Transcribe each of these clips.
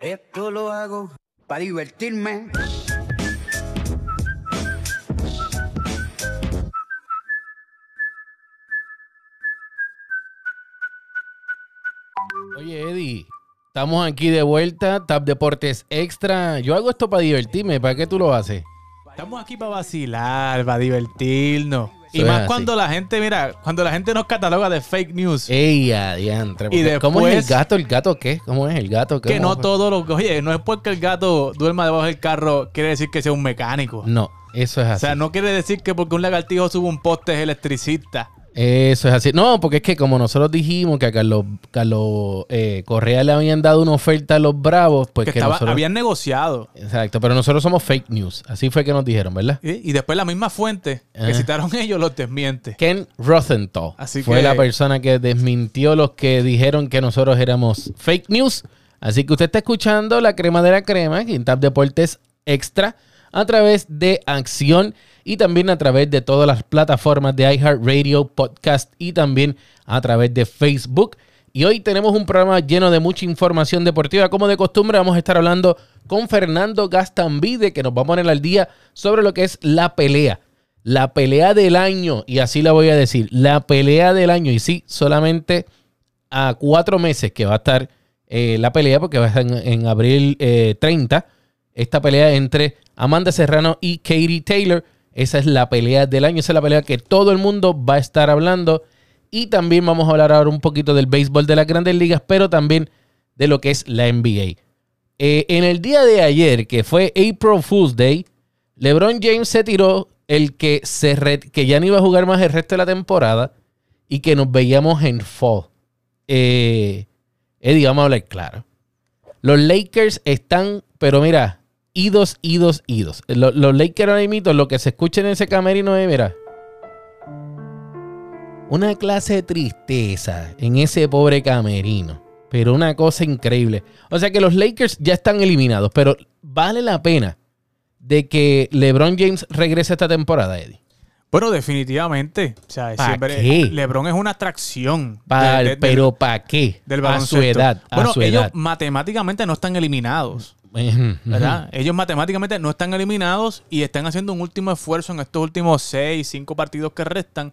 Esto lo hago para divertirme. Oye, Eddie, estamos aquí de vuelta, Tap Deportes Extra. Yo hago esto para divertirme, ¿para qué tú lo haces? Estamos aquí para vacilar, para divertirnos. Y más así. cuando la gente, mira, cuando la gente nos cataloga de fake news. Ey, adiantre. Y porque ¿Cómo es el después- gato? ¿El gato qué? ¿Cómo es el gato? que ¿Cómo no todo lo que, oye, no es porque el gato duerma debajo del carro, quiere decir que sea un mecánico. No, eso es O así. sea, no quiere decir que porque un lagartijo sube un poste es electricista. Eso es así. No, porque es que como nosotros dijimos que a Carlos, Carlos eh, Correa le habían dado una oferta a los Bravos, pues que que, estaba, nosotros... habían negociado. Exacto, pero nosotros somos fake news. Así fue que nos dijeron, ¿verdad? Y después la misma fuente Ajá. que citaron ellos los desmiente. Ken Rosenthal Así fue que- la persona que desmintió los que dijeron que nosotros éramos fake news. Así que usted está escuchando la crema de la crema, Tap Deportes Extra, a través de Acción y también a través de todas las plataformas de iHeartRadio, Podcast y también a través de Facebook. Y hoy tenemos un programa lleno de mucha información deportiva. Como de costumbre, vamos a estar hablando con Fernando Gastambide, que nos va a poner al día sobre lo que es la pelea. La pelea del año, y así la voy a decir, la pelea del año. Y sí, solamente a cuatro meses que va a estar eh, la pelea, porque va a estar en, abril eh, 30, esta pelea entre Amanda Serrano y Katie Taylor. Esa es la pelea del año, esa es la pelea que todo el mundo va a estar hablando. Y también vamos a hablar ahora un poquito del béisbol de las grandes ligas, pero también de lo que es la NBA. Eh, en el día de ayer, que fue April Fool's Day, LeBron James se tiró el que, se que ya no iba a jugar más el resto de la temporada y que nos veíamos en fall. Eh, Eddie, vamos a hablar claro. Los Lakers están, pero mira, idos, idos, idos. Lo- Los, Lakers ahora mismo, lo que se escucha en ese camerino es, mira, una clase de tristeza en ese pobre camerino. Pero una cosa increíble. O sea que los Lakers ya están eliminados, pero vale la pena de que LeBron James regrese esta temporada, Eddie. Bueno, definitivamente. O sea, ¿Pa siempre qué? LeBron es una atracción. Pa- de- de- pero ¿para qué? del a su edad. A bueno, su ellos edad. matemáticamente no están eliminados. ¿Verdad? Ellos matemáticamente no están eliminados y están haciendo un último esfuerzo en estos últimos seis, cinco partidos que restan,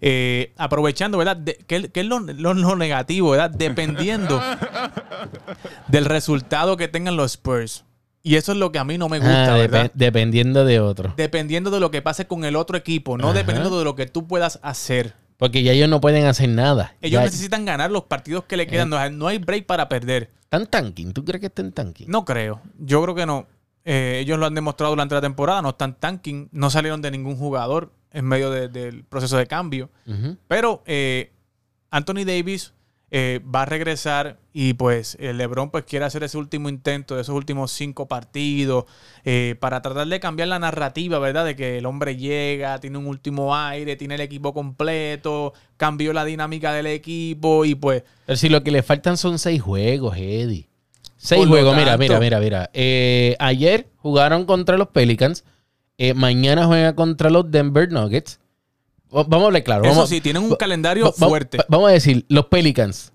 eh, aprovechando, ¿verdad? De- ¿Qué, qué es lo, lo- lo negativo, ¿verdad? Dependiendo del resultado que tengan los Spurs. Y eso es lo que a mí no me gusta, Ah, ¿verdad? depe- dependiendo de otro. Dependiendo de lo que pase con el otro equipo, no dependiendo de lo que tú puedas hacer. Porque ya ellos no pueden hacer nada. Ellos Ya- necesitan ganar los partidos que le quedan. Hay- no hay break para perder. ¿Están tanking? ¿Tú crees que están tanking? No creo. Yo creo que no. Eh, ellos lo han demostrado durante la temporada. No están tanking. No salieron de ningún jugador en medio de- del proceso de cambio. Pero eh, Anthony Davis eh, va a regresar y pues el LeBron pues quiere hacer ese último intento de esos últimos cinco partidos eh, para tratar de cambiar la narrativa, ¿verdad? De que el hombre llega, tiene un último aire, tiene el equipo completo, cambió la dinámica del equipo y pues Pero si lo que le faltan son seis juegos, Eddie. Seis juegos, mira, tanto- mira, mira, mira. Eh, ayer jugaron contra los Pelicans. Mañana juega contra los Denver Nuggets. Va- Vamos a hablar claro. eso vamos, sí, tienen un va- calendario va- fuerte. va- Vamos a decir, los Pelicans,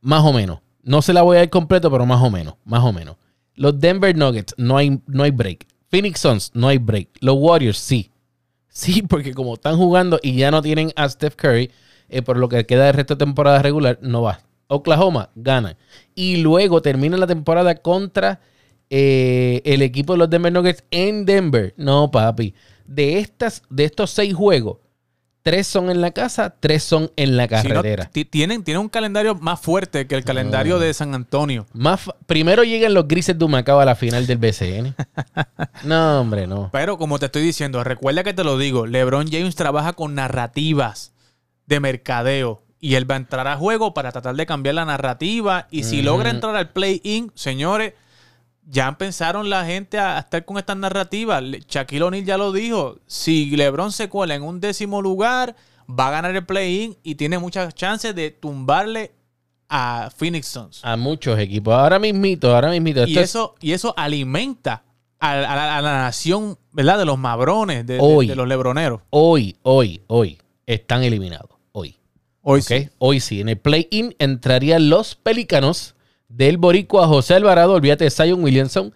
más o menos. No se la voy a dar completo, pero más o menos, más o menos. Los Denver Nuggets, no hay, no hay break. Phoenix Suns, no hay break. Los Warriors, sí. Sí, porque como están jugando y ya no tienen a Steph Curry, eh, por lo que queda de resto de temporada regular, no va. Oklahoma gana. Y luego termina la temporada contra eh, el equipo de los Denver Nuggets en Denver. No, papi. De, estas, de estos seis juegos, tres son en la casa, tres son en la Si no, carretera. ti- tienen, tienen un calendario más fuerte que el calendario de San Antonio. Más primero llegan los grises de Humacao a la final del BCN. no, hombre, no. Pero como te estoy diciendo, recuerda que te lo digo, LeBron James trabaja con narrativas de mercadeo y él va a entrar a juego para tratar de cambiar la narrativa y si logra entrar al play-in, señores, ya empezaron la gente a estar con estas narrativas. Le- Shaquille O'Neal ya lo dijo, si LeBron se cuela en un décimo lugar, va a ganar el play-in y tiene muchas chances de tumbarle a Phoenix Suns. A muchos equipos. Ahora mismito, ahora mismito. Y es- eso, y eso alimenta a, a la, a la nación, ¿verdad? De los mabrones, de, Hoy. de los lebroneros. hoy, hoy, hoy, están eliminados. Hoy. Hoy sí. Hoy sí. En el play-in entrarían los Pelícanos del Boricua José Alvarado, olvídate de Zion Williamson,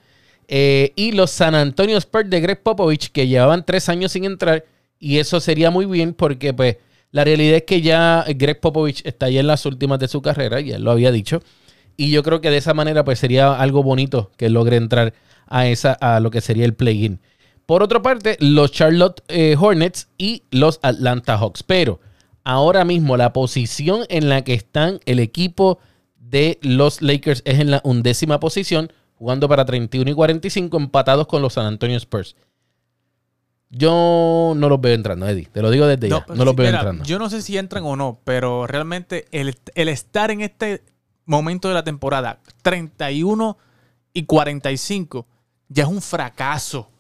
eh, y los San Antonio Spurs de Greg Popovich, que llevaban tres años sin entrar, y eso sería muy bien porque pues la realidad es que ya Greg Popovich está ya en las últimas de su carrera, ya lo había dicho, y yo creo que de esa manera pues sería algo bonito que logre entrar a, esa, a lo que sería el play-in. Por otra parte, los Charlotte eh, Hornets y los Atlanta Hawks. Pero ahora mismo la posición en la que están el equipo de los Lakers es en la undécima posición, jugando para 31 y 45, empatados con los San Antonio Spurs. Yo no los veo entrando, Eddie. Te lo digo desde ya. pues, No los veo mira, entrando. Yo no sé si entran o no, pero realmente el, el estar en este momento de la temporada, 31 y 45, ya es un fracaso.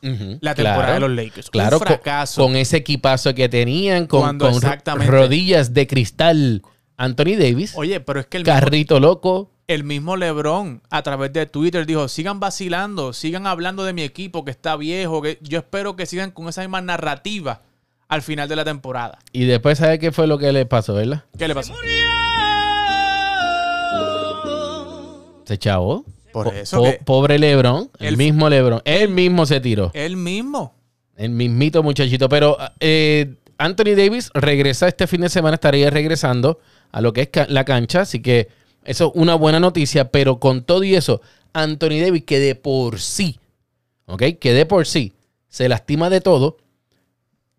La temporada claro. de los Lakers. Claro, un fracaso. Con, ese equipazo que tenían, con, Cuando rodillas de cristal. Anthony Davis, Oye, pero es que el mismo, carrito loco. el mismo LeBron a través de Twitter dijo, sigan vacilando, sigan hablando de mi equipo que está viejo, que yo espero que sigan con esa misma narrativa al final de la temporada. Y después, ¿sabe qué fue lo que le pasó, verdad? ¿Qué le pasó? Se chavó. Por Po- eso po- pobre Lebron, el, El- mismo Lebron, él mismo se tiró. Él mismo. El mismito muchachito. Pero eh, Anthony Davis regresa este fin de semana, estaría regresando a lo que es la cancha. Así que eso es una buena noticia. Pero con todo y eso, Anthony Davis, que de por sí, ¿ok? Que de por sí se lastima de todo.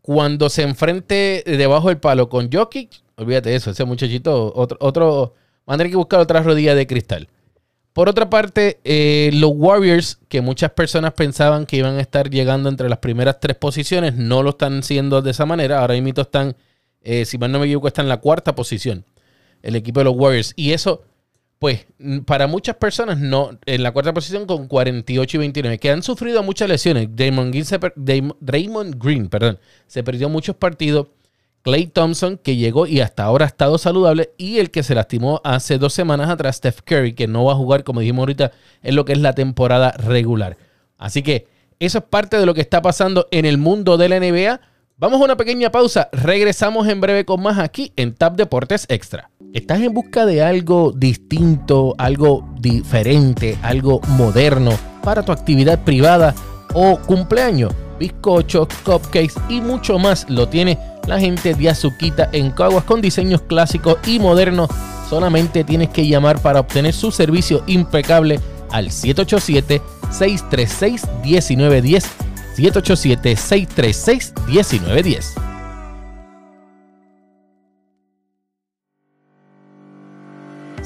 Cuando se enfrente debajo del palo con Jokic, olvídate de eso, ese muchachito, otro, otro, van a tener que buscar otra rodilla de cristal. Por otra parte, eh, los Warriors, que muchas personas pensaban que iban a estar llegando entre las primeras tres posiciones, no lo están siendo de esa manera. Ahora mismo están, eh, si mal no me equivoco, están en la cuarta posición. El equipo de los Warriors. Y eso, pues, para muchas personas, no, en la cuarta posición con 48 y 29, que han sufrido muchas lesiones. Damon Green, Draymond Green perdón, se perdió muchos partidos. Clay Thompson, que llegó y hasta ahora ha estado saludable, y el que se lastimó hace dos semanas atrás, Steph Curry, que no va a jugar, como dijimos ahorita, en lo que es la temporada regular. Así que eso es parte de lo que está pasando en el mundo de la NBA. Vamos a una pequeña pausa, regresamos en breve con más aquí en Tap Deportes Extra. ¿Estás en busca de algo distinto, algo diferente, algo moderno para tu actividad privada o cumpleaños? Bizcochos, cupcakes y mucho más lo tiene la gente de Azuquita en Caguas con diseños clásicos y modernos. Solamente tienes que llamar para obtener su servicio impecable al 787-636-1910. 787-636-1910.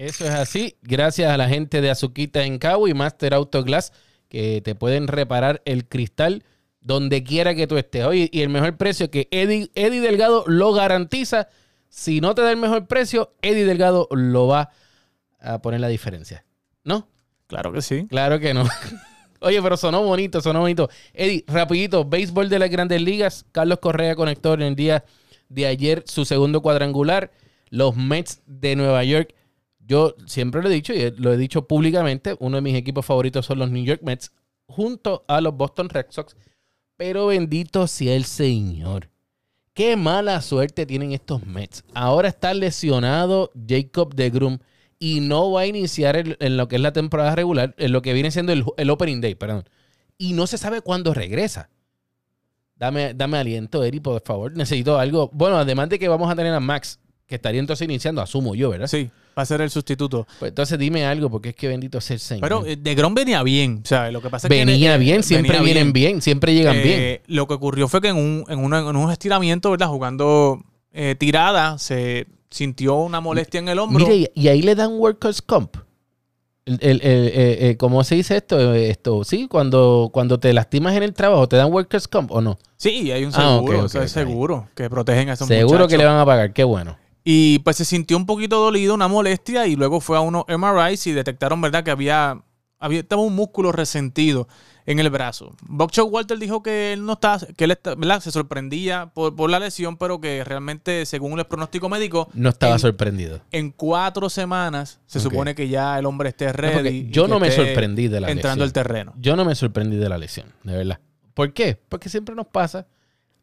Eso es así. Gracias a la gente de Azuquita en Cabo y Master Autoglass que te pueden reparar el cristal donde quiera que tú estés. Oye, y el mejor precio que Eddie, Eddie Delgado lo garantiza. Si no te da el mejor precio, Eddie Delgado lo va a poner la diferencia. ¿No? Claro que sí. Claro que no. Oye, pero sonó bonito, sonó bonito. Eddie, rapidito, béisbol de las grandes ligas. Carlos Correa conectó en el día de ayer su segundo cuadrangular. Los Mets de Nueva York. Yo siempre lo he dicho y lo he dicho públicamente. Uno de mis equipos favoritos son los New York Mets junto a los Boston Red Sox. Pero bendito sea el Señor. Qué mala suerte tienen estos Mets. Ahora está lesionado Jacob de Grum y no va a iniciar en lo que es la temporada regular, en lo que viene siendo el, el Opening Day, perdón. Y no se sabe cuándo regresa. Dame, dame aliento, Eri, por favor. Necesito algo. Bueno, además de que vamos a tener a Max, que estaría entonces iniciando, asumo yo, ¿verdad? Sí, va a ser el sustituto. Pues entonces dime algo, porque es que bendito sea el Señor. Pero eh, de Grom venía bien. O sea, lo que pasa es que. venía eh, bien, siempre venía vienen bien. siempre llegan Eh, bien. Lo que ocurrió fue que en un, en una- en un estiramiento, ¿verdad? Jugando eh, tirada, se sintió una molestia en el hombro. Mire, y, ahí le dan workers comp. El, el- el- ¿Cómo se dice esto? Esto, sí, cuando, cuando te lastimas en el trabajo, ¿te dan workers comp o no? Sí, hay un Ah, seguro, ok, o sea, seguro que protegen a esos Seguro muchachos. que le van a pagar, qué bueno. Y pues se sintió un poquito dolido, una molestia, y luego fue a unos MRIs y detectaron, ¿verdad?, que había, había estaba un músculo resentido en el brazo. Buckshot Walter dijo que él no estaba, que él está- ¿verdad? se sorprendía por, por la lesión, pero que realmente, según el pronóstico médico, No estaba en, sorprendido. en cuatro semanas se supone que ya el hombre esté ready. yo no me sorprendí de la entrando lesión. al terreno. Yo no me sorprendí de la lesión, de verdad. ¿Por qué? Porque siempre nos pasa.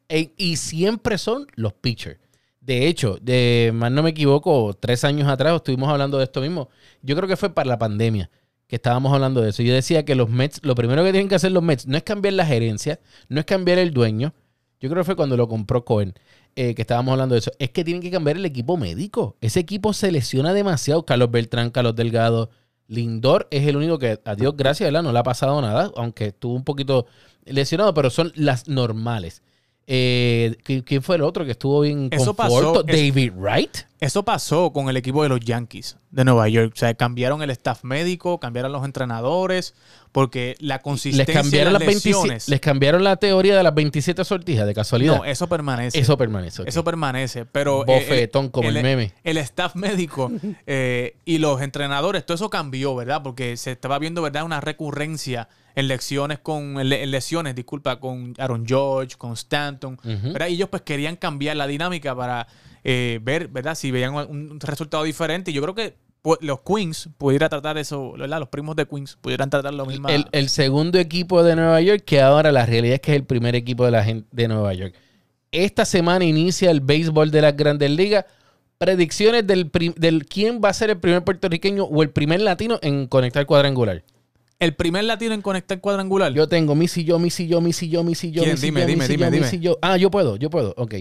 E- y siempre son los pitchers. De hecho, de más no me equivoco, tres años atrás estuvimos hablando de esto mismo. Yo creo que fue para la pandemia que estábamos hablando de eso. Yo decía que los Mets, lo primero que tienen que hacer los Mets no es cambiar la gerencia, no es cambiar el dueño. Yo creo que fue cuando lo compró Cohen, eh, que estábamos hablando de eso. Es que tienen que cambiar el equipo médico. Ese equipo se lesiona demasiado. Carlos Beltrán, Carlos Delgado, Lindor es el único que, a Dios gracias, ¿verdad? No le ha pasado nada, aunque estuvo un poquito lesionado, pero son las normales. Eh, ¿qui- ¿Quién fue el otro que estuvo bien Eso conforto? pasó, es- David Wright. Eso pasó con el equipo de los Yankees de Nueva York. O sea, cambiaron el staff médico, cambiaron los entrenadores, porque la Les consistencia cambiaron, de las las 27 lesiones... les cambiaron la teoría de las 27 sortijas, de casualidad. no, eso permanece. eso permanece. Eso permanece, pero... eh, Bofetón como el meme. El staff médico eh, y los entrenadores, todo eso cambió, ¿verdad? Porque se estaba viendo, ¿verdad? Una recurrencia en lesiones con... En lesiones, disculpa, con Aaron George, con Stanton. ¿verdad? Y ellos pues querían cambiar la dinámica para eh, ver, ¿verdad? Si veían un resultado diferente. Yo creo que los Queens pudieran tratar eso, ¿verdad? Los primos de Queens pudieran tratar lo mismo. el, el segundo equipo de Nueva York, que ahora la realidad es que es el primer equipo de la gente de Nueva York. Esta semana inicia el béisbol de las grandes ligas. Predicciones del, del quién va a ser el primer puertorriqueño o el primer latino en conectar cuadrangular. El primer latino en conectar cuadrangular. Yo tengo yo, Missy yo, Missy yo, Missy yo, ¿Quién? Missy Dime, yo, dime, dime, yo, dime. Yo. Ah, yo puedo, yo puedo. Ok.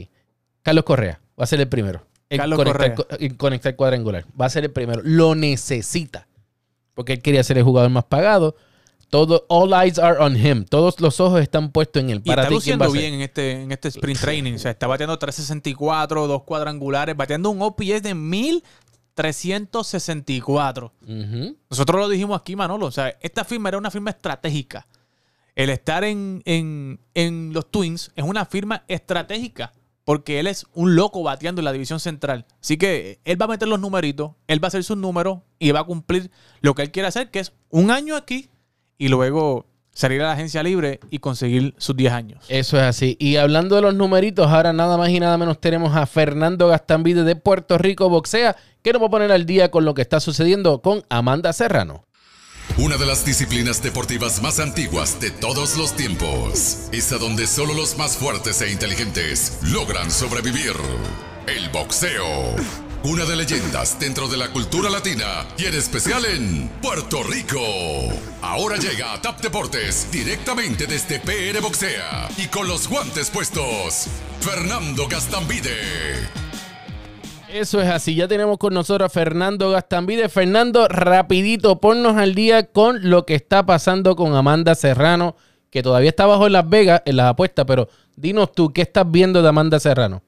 Carlos Correa va a ser el primero. En Carlos conectar, en conectar cuadrangular. Va a ser el primero. Lo necesita. Porque él quería ser el jugador más pagado. Todo, all eyes are on him. Todos los ojos están puestos en él. Y Para está ti, ¿quién va a luciendo bien en este, en este sprint training. O sea, está bateando 364, dos cuadrangulares, bateando un OPS de 1364. Ujú. Nosotros lo dijimos aquí, Manolo. O sea, esta firma era una firma estratégica. El estar en, en- en los Twins es una firma estratégica. Porque él es un loco bateando en la división central. Así que él va a meter los numeritos, él va a hacer sus números y va a cumplir lo que él quiere hacer, que es un año aquí y luego salir a la agencia libre y conseguir sus 10 años. Eso es así. Y hablando de los numeritos, ahora nada más y nada menos tenemos a Fernando Gastambide de Puerto Rico Boxea, que nos va a poner al día con lo que está sucediendo con Amanda Serrano. Una de las disciplinas deportivas más antiguas de todos los tiempos. Es a donde solo los más fuertes e inteligentes logran sobrevivir. El boxeo. Una de leyendas dentro de la cultura latina y en especial en Puerto Rico. Ahora llega a Tap Deportes directamente desde PR Boxea y con los guantes puestos. Fernando Gastambide. Eso es así. Ya tenemos con nosotros a Fernando Gastambide. Fernando, rapidito, ponnos al día con lo que está pasando con Amanda Serrano, que todavía está bajo en Las Vegas en las apuestas, pero dinos tú, ¿qué estás viendo de Amanda Serrano?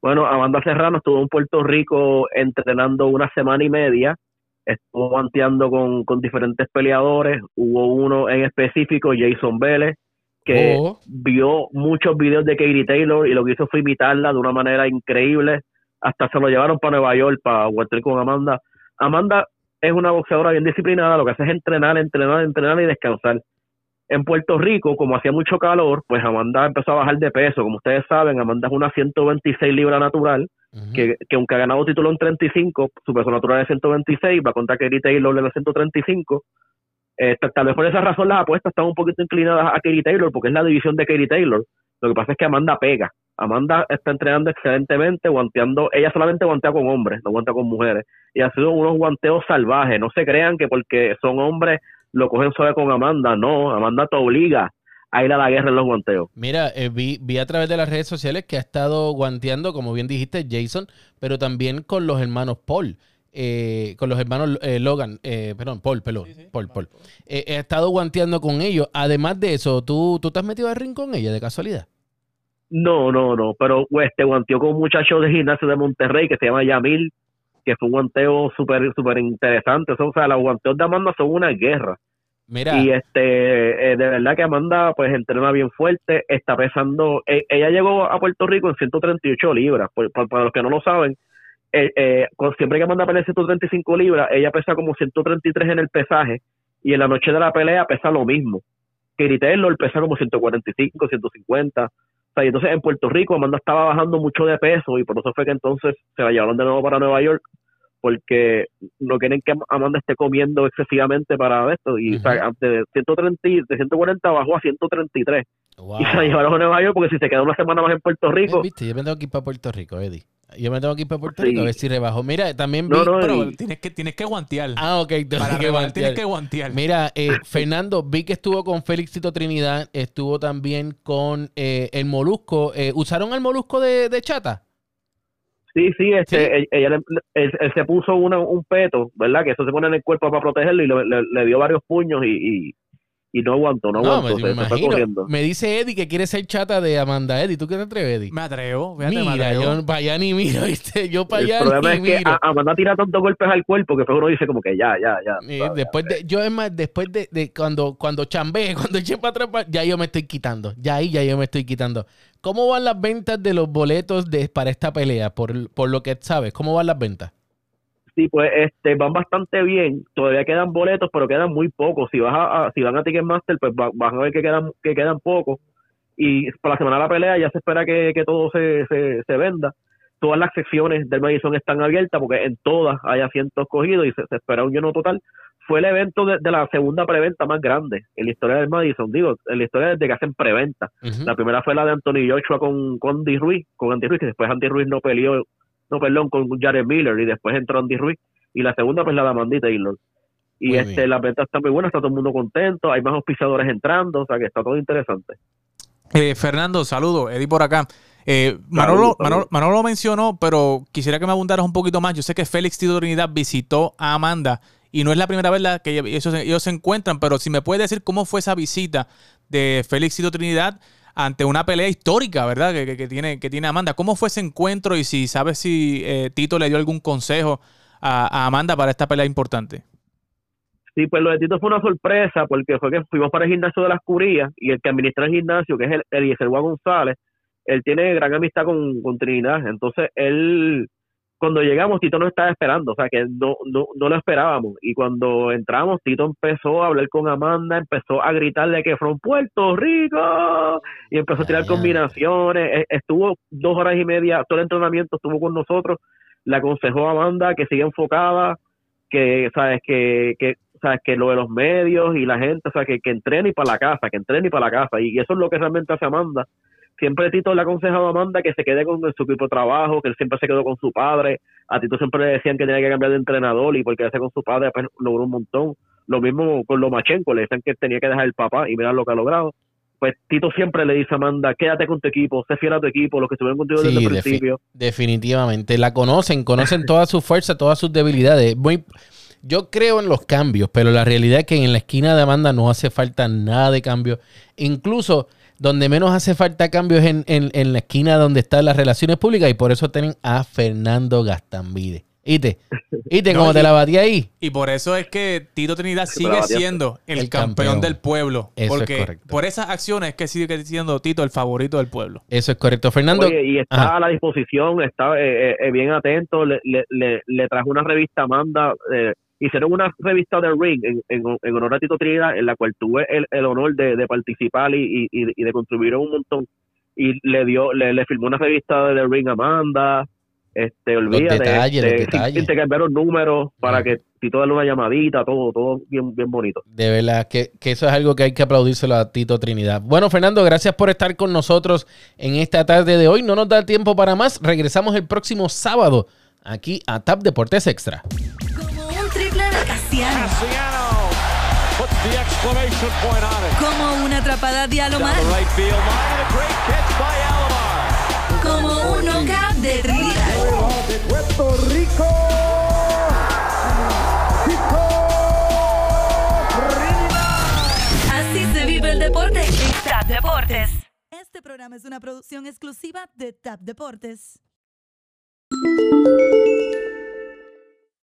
Bueno, Amanda Serrano estuvo en Puerto Rico entrenando una semana y media, estuvo guanteando con, con diferentes peleadores, hubo uno en específico, Jason Vélez, que Oh. vio muchos videos de Katie Taylor y lo que hizo fue imitarla de una manera increíble, hasta se lo llevaron para Nueva York para guantear con Amanda. Amanda es una boxeadora bien disciplinada, lo que hace es entrenar, entrenar, entrenar y descansar. En Puerto Rico, como hacía mucho calor, pues Amanda empezó a bajar de peso. Como ustedes saben, Amanda es una 126 libras natural, Ujú. que, que aunque ha ganado título en 35, su peso natural es 126, va contra Katie Taylor en los 135. Eh, tal- vez por esa razón las apuestas están un poquito inclinadas a Katie Taylor, porque es la división de Katie Taylor. Lo que pasa es que Amanda pega. Amanda está entrenando excelentemente, guanteando. Ella solamente guantea con hombres, no guantea con mujeres. Y ha sido unos guanteos salvajes. No se crean que porque son hombres lo cogen suave con Amanda. No, Amanda te obliga a ir a la guerra en los guanteos. Mira, eh, vi, vi a través de las redes sociales que ha estado guanteando, como bien dijiste, Jason, pero también con los hermanos Paul. Eh, con los hermanos eh, Logan, eh, perdón, Paul, perdón, Paul, Paul. Eh, he estado guanteando con ellos. Además de eso, ¿tú, ¿tú te has metido al ring con ella de casualidad? No, no, no, pero pues, este guanteó con un muchacho de gimnasio de Monterrey que se llama Yamil, que fue un guanteo súper súper interesante. O sea, los guanteos de Amanda son una guerra. Mira, Y este, eh, de verdad que Amanda pues entrena bien fuerte, está pesando, e- ella llegó a Puerto Rico en 138 libras, por- por- para los que no lo saben, eh, eh, con- siempre que manda a pelear 135 libras, ella pesa como 133 en el pesaje y en la noche de la pelea pesa lo mismo. Katie Taylor pesa como 145, 150. O sea, y entonces en Puerto Rico Amanda estaba bajando mucho de peso y por eso fue que entonces se la llevaron de nuevo para Nueva York porque no quieren que Amanda esté comiendo excesivamente para esto y o sea, de 130 y- de 140 bajó a 133 Wow. y se la llevaron a Nueva York porque si se queda una semana más en Puerto Rico Viste, yo me tengo que ir para Puerto Rico, Eddie. Yo me tengo que ir para Puerto Sí. Rico a ver si rebajo. Mira, también vi... No, no, Pero y- tienes que, tienes que guantear. Ah, ok. tengo Para que rebajar guantear. tienes que guantear. Mira, eh, Fernando, vi que estuvo con Félix Tito Trinidad, estuvo también con eh, el Molusco. Eh, ¿Usaron el Molusco de, de chata? Sí, sí, este, ¿Sí? Ella, ella le- él, él se puso una, un peto, ¿verdad? Que eso se pone en el cuerpo para protegerlo y le, le- le dio varios puños y, y, y no aguantó, no, No, aguantó, me, se, me se corriendo. Me dice Eddie que quiere ser chata de Amanda Eddie. ¿Tú qué te atreves, Eddie? Me atrevo, fíjate, me Mira, atrevo. yo para allá ni miro, ¿viste? Yo para El allá problema ni es que miro. a- Amanda tira tantos golpes al cuerpo que uno dice como que ya, ya, ya. Eh, después de, yo es más, después de, de cuando, cuando chambee, cuando eche para atrás, ya yo me estoy quitando. Ya ahí ya yo me estoy quitando. ¿Cómo van las ventas de los boletos de, para esta pelea? Por, por lo que sabes, ¿cómo van las ventas? Sí, pues este, van bastante bien. Todavía quedan boletos, pero quedan muy pocos. Si vas a, a- si van a Ticketmaster, pues va- van a ver que quedan que quedan pocos. Y para la semana de la pelea ya se espera que, que todo se, se, se venda. Todas las secciones del Madison están abiertas porque en todas hay asientos cogidos y se, se espera un lleno total. Fue el evento de, de la segunda preventa más grande en la historia del Madison. Digo, en la historia desde que hacen preventa. La primera fue la de Anthony Joshua con, con Andy Ruiz, con Andy Ruiz, que después Andy Ruiz no peleó, no perdón, con Jared Miller y después entró Andy Ruiz. Y la segunda pues la de Amanda Taylor. Y Muy este, bien. las ventas están muy buenas, está todo el mundo contento, hay más auspiciadores entrando, o sea que está todo interesante. Eh, Fernando, saludo. Eddie por acá. Eh, Saludos, Manolo, saludos. Manolo, Manolo lo mencionó, pero quisiera que me abundaras un poquito más. Yo sé que Félix Tito Trinidad visitó a Amanda y no es la primera vez la que ellos, se- ellos se encuentran, pero si me puede decir cómo fue esa visita de Félix Tito Trinidad ante una pelea histórica, ¿verdad? Que, que- tiene, que tiene Amanda. ¿Cómo fue ese encuentro y si sabes si eh, Tito le dio algún consejo a, a Amanda para esta pelea importante? Sí, pues lo de Tito fue una sorpresa porque fue que fuimos para el gimnasio de las Curías y el que administra el gimnasio, que es el Eliezer González, él tiene gran amistad con, con Trinidad. Entonces, él, cuando llegamos, Tito nos estaba esperando, o sea, que no, no, no lo esperábamos. Y cuando entramos, Tito empezó a hablar con Amanda, empezó a gritarle que from Puerto Rico y empezó a tirar combinaciones. E- Estuvo dos horas y media, todo el entrenamiento estuvo con nosotros. Le aconsejó a Amanda que siga enfocada, que, sabes, que, que, sabes, que lo de los medios y la gente, o sea, que, que entrene y para la casa, que entrene y para la casa. Y, eso es lo que realmente hace Amanda. Siempre Tito le ha aconsejado a Amanda que se quede con su equipo de trabajo, que él siempre se quedó con su padre. A Tito siempre le decían que tenía que cambiar de entrenador y porque quedarse con su padre pues, logró un montón. Lo mismo con Lomachenko, le decían que tenía que dejar el papá y mirar lo que ha logrado. Pues Tito siempre le dice a Amanda, quédate con tu equipo, sé fiel a tu equipo, los que estuvieron contigo desde Sí, el defi- principio. definitivamente. La conocen, conocen todas sus fuerzas, todas sus debilidades. Muy, yo creo en los cambios, pero la realidad es que en la esquina de Amanda no hace falta nada de cambio. Incluso donde menos hace falta cambio es en, en- en la esquina donde están las relaciones públicas y por eso tienen a Fernando Gastambide. ¿Ite? ¿Ite No, cómo te y- la batí ahí? Y por eso es que Tito Trinidad sigue siendo el, El campeón, campeón. del pueblo. Eso es porque correcto. por esas acciones es que sigue siendo Tito el favorito del pueblo. Eso es correcto. Fernando, Oye, y está Ajá. a la disposición, está eh, eh, bien atento, le, le, le, le trajo una revista a Amanda, eh, hicieron una revista de Ring en, en, en honor a Tito Trinidad, en la cual tuve el, el honor de, de participar y, y, y de contribuir un montón, y le dio, le, le firmó una revista de The Ring a Amanda, este, olvídate, detalles, los este, detalles. intercambiaron números para que Tito darle una llamadita, todo, todo bien, bien bonito. De verdad que, que eso es algo que hay que aplaudírselo a Tito Trinidad. Bueno, Fernando, gracias por estar con nosotros en esta tarde de hoy. No nos da tiempo para más. Regresamos el próximo sábado aquí a TAP Deportes Extra. Cassiano puts the exclamation point on it. Como una atrapada de Alomar. the right field line, a great catch by Alomar. Como un knockout de Trinidad. Puerto Rico. Así se vive el deporte en TAP Deportes. Este programa es una producción exclusiva de TAP Deportes.